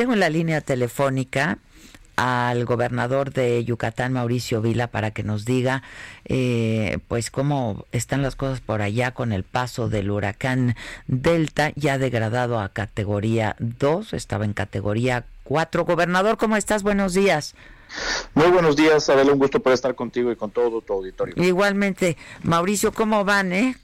Tengo en la línea telefónica al gobernador de Yucatán, Mauricio Vila, para que nos diga, eh, pues, cómo están las cosas por allá con el paso del huracán Delta, ya degradado a categoría 2, estaba en categoría 4. Gobernador, ¿cómo estás? Buenos días. Muy buenos días, Adela, un gusto por estar contigo y con todo tu auditorio. Igualmente, Mauricio, ¿cómo van, eh?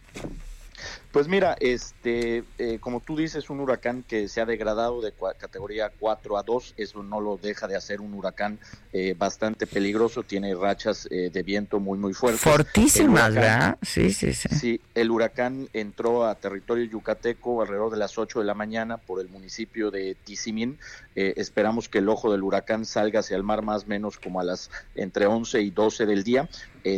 Pues mira, este, eh, como tú dices, un huracán que se ha degradado de categoría 4 a 2, eso no lo deja de hacer un huracán eh, bastante peligroso, tiene rachas eh, de viento muy, muy fuertes. Fortísimas, ¿verdad? Sí, sí, sí. Sí, el huracán entró a territorio yucateco alrededor de las 8 de la mañana por el municipio de Tizimín. esperamos que el ojo del huracán salga hacia el mar más o menos como a las entre 11 y 12 del día.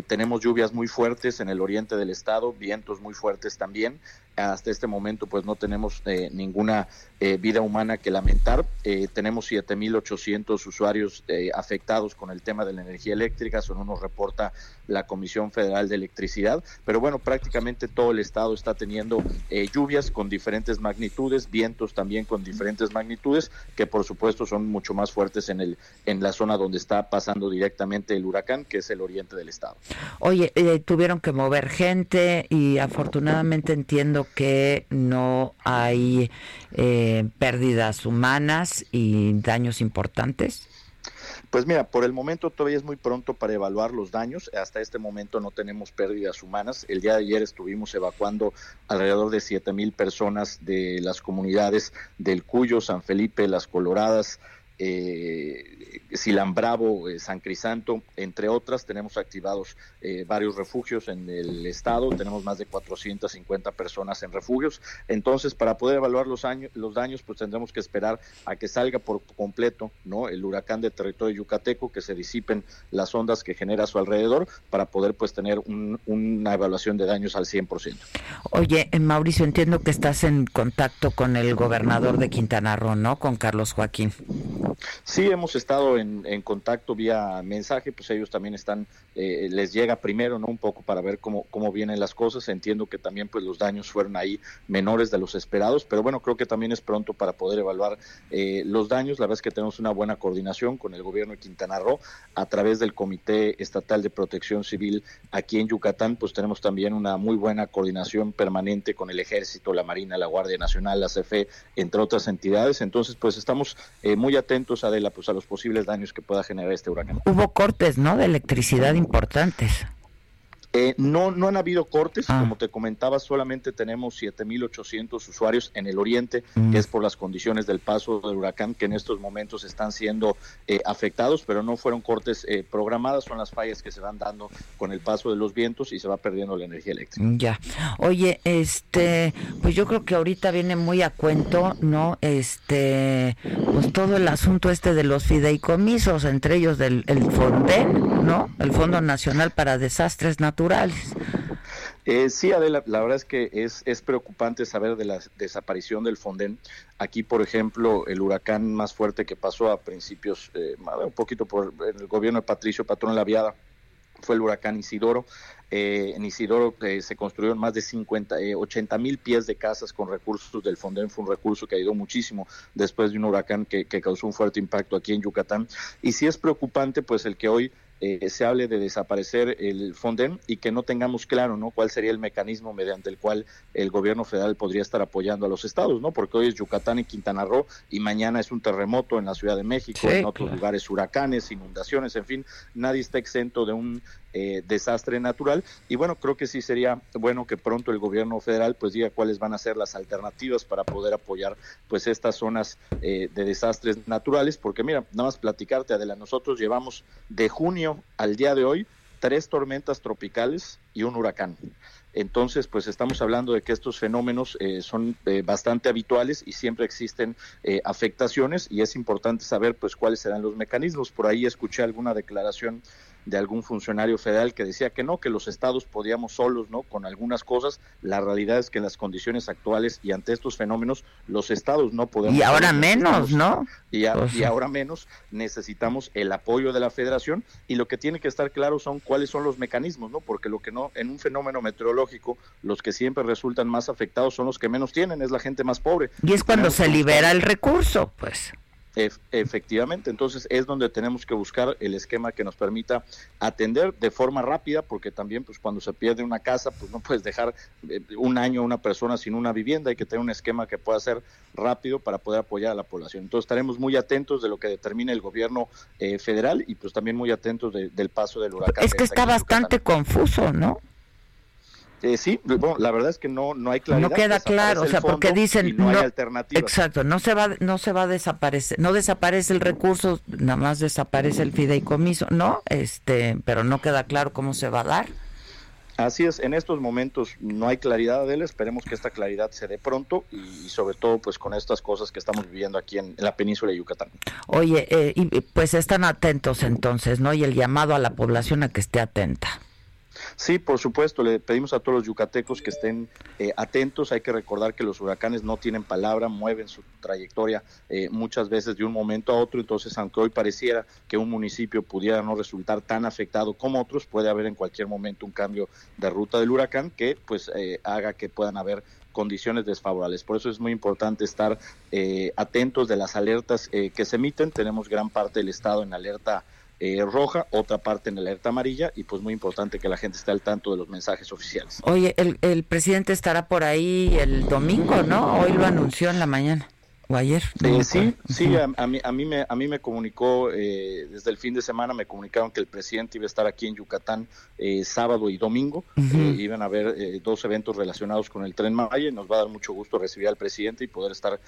Tenemos lluvias muy fuertes en el oriente del estado, vientos muy fuertes también hasta este momento pues no tenemos eh, ninguna eh, vida humana que lamentar. Eh, tenemos 7.800 usuarios eh, afectados con el tema de la energía eléctrica, eso no nos reporta la Comisión Federal de Electricidad, pero bueno, prácticamente todo el estado está teniendo lluvias con diferentes magnitudes, vientos también con diferentes magnitudes, que por supuesto son mucho más fuertes en, el, en la zona donde está pasando directamente el huracán, que es el oriente del estado. Oye, tuvieron que mover gente y afortunadamente entiendo que no hay... Eh, pérdidas humanas y daños importantes? Pues mira, por el momento todavía es muy pronto para evaluar los daños. Hasta este momento no tenemos pérdidas humanas. El día de ayer estuvimos evacuando alrededor de siete mil personas de las comunidades del Cuyo, San Felipe, Las Coloradas, eh, Silambravo, eh, San Crisanto, entre otras. Tenemos activados eh, varios refugios en el estado, tenemos más de 450 personas en refugios. Entonces, para poder evaluar los, los daños, pues tendremos que esperar a que salga por completo ¿no? el huracán de territorio yucateco, que se disipen las ondas que genera a su alrededor, para poder pues tener una evaluación de daños al 100%. Oye, eh, Mauricio, entiendo que estás en contacto con el gobernador de Quintana Roo, ¿no? Con Carlos Joaquín. Sí, hemos estado en, contacto vía mensaje, pues ellos también están, eh, les llega primero, ¿no? Un poco para ver cómo, cómo vienen las cosas. Entiendo que también pues los daños fueron ahí menores de los esperados, pero bueno, creo que también es pronto para poder evaluar eh, los daños. La verdad es que tenemos una buena coordinación con el gobierno de Quintana Roo a través del Comité Estatal de Protección Civil aquí en Yucatán, pues tenemos también una muy buena coordinación permanente con el Ejército, la Marina, la Guardia Nacional, la CFE, entre otras entidades. Entonces, pues estamos eh, muy atentos Adela, pues a los posibles daños que pueda generar este huracán. Hubo cortes, ¿no? De electricidad importantes. Eh, no, no han habido cortes, ah. como te comentaba, solamente tenemos 7.800 usuarios en el oriente, mm. que es por las condiciones del paso del huracán que en estos momentos están siendo eh, afectados, pero no fueron cortes eh, programadas, son las fallas que se van dando con el paso de los vientos y se va perdiendo la energía eléctrica. Ya, oye, este, pues yo creo que ahorita viene muy a cuento, ¿no? Este, pues todo el asunto este de los fideicomisos, entre ellos del el FONDEN, El Fondo Nacional para Desastres Naturales eh, sí, Adela, la verdad es que es, preocupante saber de la desaparición del Fonden. Aquí, por ejemplo, el huracán más fuerte que pasó a principios, eh, un poquito por el gobierno de Patricio Patrón Laviada, fue el huracán Isidoro. Eh, en Isidoro eh, se construyeron más de 50, 80 mil pies de casas con recursos del Fonden. Fue un recurso que ayudó muchísimo después de un huracán que, que causó un fuerte impacto aquí en Yucatán. Y sí es preocupante, pues, el que hoy eh, se hable de desaparecer el Fonden y que no tengamos claro no cuál sería el mecanismo mediante el cual el gobierno federal podría estar apoyando a los estados no porque hoy es Yucatán y Quintana Roo y mañana es un terremoto en la Ciudad de México en otros lugares huracanes inundaciones en fin nadie está exento de un eh, desastre natural y bueno creo que sí sería bueno que pronto el gobierno federal pues diga cuáles van a ser las alternativas para poder apoyar pues estas zonas eh, de desastres naturales porque mira nada más platicarte Adela nosotros llevamos de junio al día de hoy tres tormentas tropicales y un huracán. Entonces, pues estamos hablando de que estos fenómenos eh, son eh, bastante habituales y siempre existen eh, afectaciones y es importante saber pues cuáles serán los mecanismos. Por ahí escuché alguna declaración de algún funcionario federal que decía que no, que los estados podíamos solos, ¿no? Con algunas cosas. La realidad es que en las condiciones actuales y ante estos fenómenos, los estados no podemos. Y ahora menos, ¿no? Y, y, ahora menos necesitamos el apoyo de la federación y lo que tiene que estar claro son cuáles son los mecanismos, ¿no? Porque lo que no, en un fenómeno meteorológico, los que siempre resultan más afectados son los que menos tienen, es la gente más pobre. Y es cuando se libera el recurso, pues efectivamente, entonces es donde tenemos que buscar el esquema que nos permita atender de forma rápida, porque también pues cuando se pierde una casa, pues no puedes dejar eh, un año a una persona sin una vivienda, hay que tener un esquema que pueda ser rápido para poder apoyar a la población. Entonces estaremos muy atentos de lo que determine el gobierno eh, federal y pues también muy atentos del paso del huracán. Es que está bastante confuso, ¿no? Eh, sí, bueno, la verdad es que no no hay claridad. No queda claro, o sea, porque dicen no, hay alternativa. Exacto, no se va no se va a desaparecer, no desaparece el recurso, nada más desaparece el fideicomiso, ¿no? Este, pero no queda claro cómo se va a dar. Así es, en estos momentos no hay claridad de él, esperemos que esta claridad se dé pronto y, sobre todo pues con estas cosas que estamos viviendo aquí en, la península de Yucatán. Oye, eh, y, pues están atentos entonces, ¿no? Y el llamado a la población a que esté atenta. Sí, por supuesto, le pedimos a todos los yucatecos que estén eh, atentos. Hay que recordar que los huracanes no tienen palabra, mueven su trayectoria eh, muchas veces de un momento a otro. Entonces, aunque hoy pareciera que un municipio pudiera no resultar tan afectado como otros, puede haber en cualquier momento un cambio de ruta del huracán que pues eh, haga que puedan haber condiciones desfavorables. Por eso es muy importante estar atentos de las alertas que se emiten. Tenemos gran parte del estado en alerta eh, roja, otra parte en alerta amarilla y pues muy importante que la gente esté al tanto de los mensajes oficiales. Oye, el, el presidente estará por ahí el domingo, ¿no? Hoy lo anunció en la mañana. ¿O ayer? Eh, sí, sí, a, mí, a, mí me, a mí me comunicó, eh, desde el fin de semana me comunicaron que el presidente iba a estar aquí en Yucatán eh, sábado y domingo. iban a haber dos eventos relacionados con el Tren Maya nos va a dar mucho gusto recibir al presidente y poder estar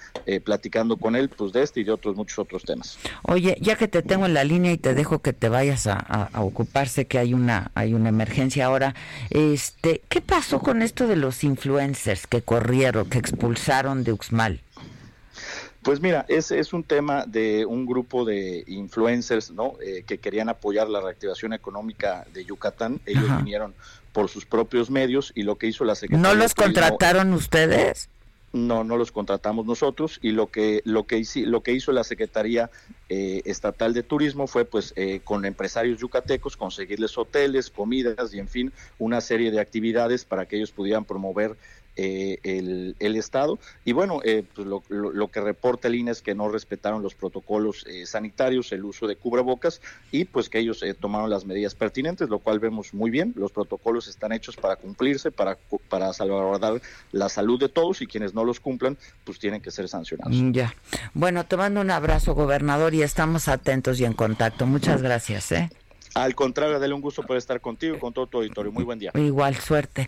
platicando con él pues de este y de otros muchos otros temas. Oye, ya que te tengo en la línea y te dejo que te vayas a, a ocuparse que hay una, hay una emergencia ahora, este, ¿qué pasó con esto de los influencers que corrieron, que expulsaron de Uxmal? Pues mira, es, es un tema de un grupo de influencers ¿no? Eh, que querían apoyar la reactivación económica de Yucatán. Ellos vinieron por sus propios medios y lo que hizo la Secretaría... ¿No los contrataron ustedes? No, no los contratamos nosotros y lo que lo que hizo, lo que hizo la Secretaría eh, Estatal de Turismo fue pues eh, con empresarios yucatecos conseguirles hoteles, comidas y en fin una serie de actividades para que ellos pudieran promover eh, el, el, Estado. Y bueno, eh, pues lo, lo, que reporta el INE es que no respetaron los protocolos eh, sanitarios, el uso de cubrebocas y pues que ellos tomaron las medidas pertinentes, lo cual vemos muy bien. Los protocolos están hechos para cumplirse, para, para salvaguardar la salud de todos y quienes no los cumplan, pues tienen que ser sancionados. Mm, ya. Bueno, te mando un abrazo, gobernador, y estamos atentos y en contacto. Muchas gracias. ¿eh? Al contrario, dale un gusto poder estar contigo y con todo tu auditorio. Muy buen día. Igual, suerte.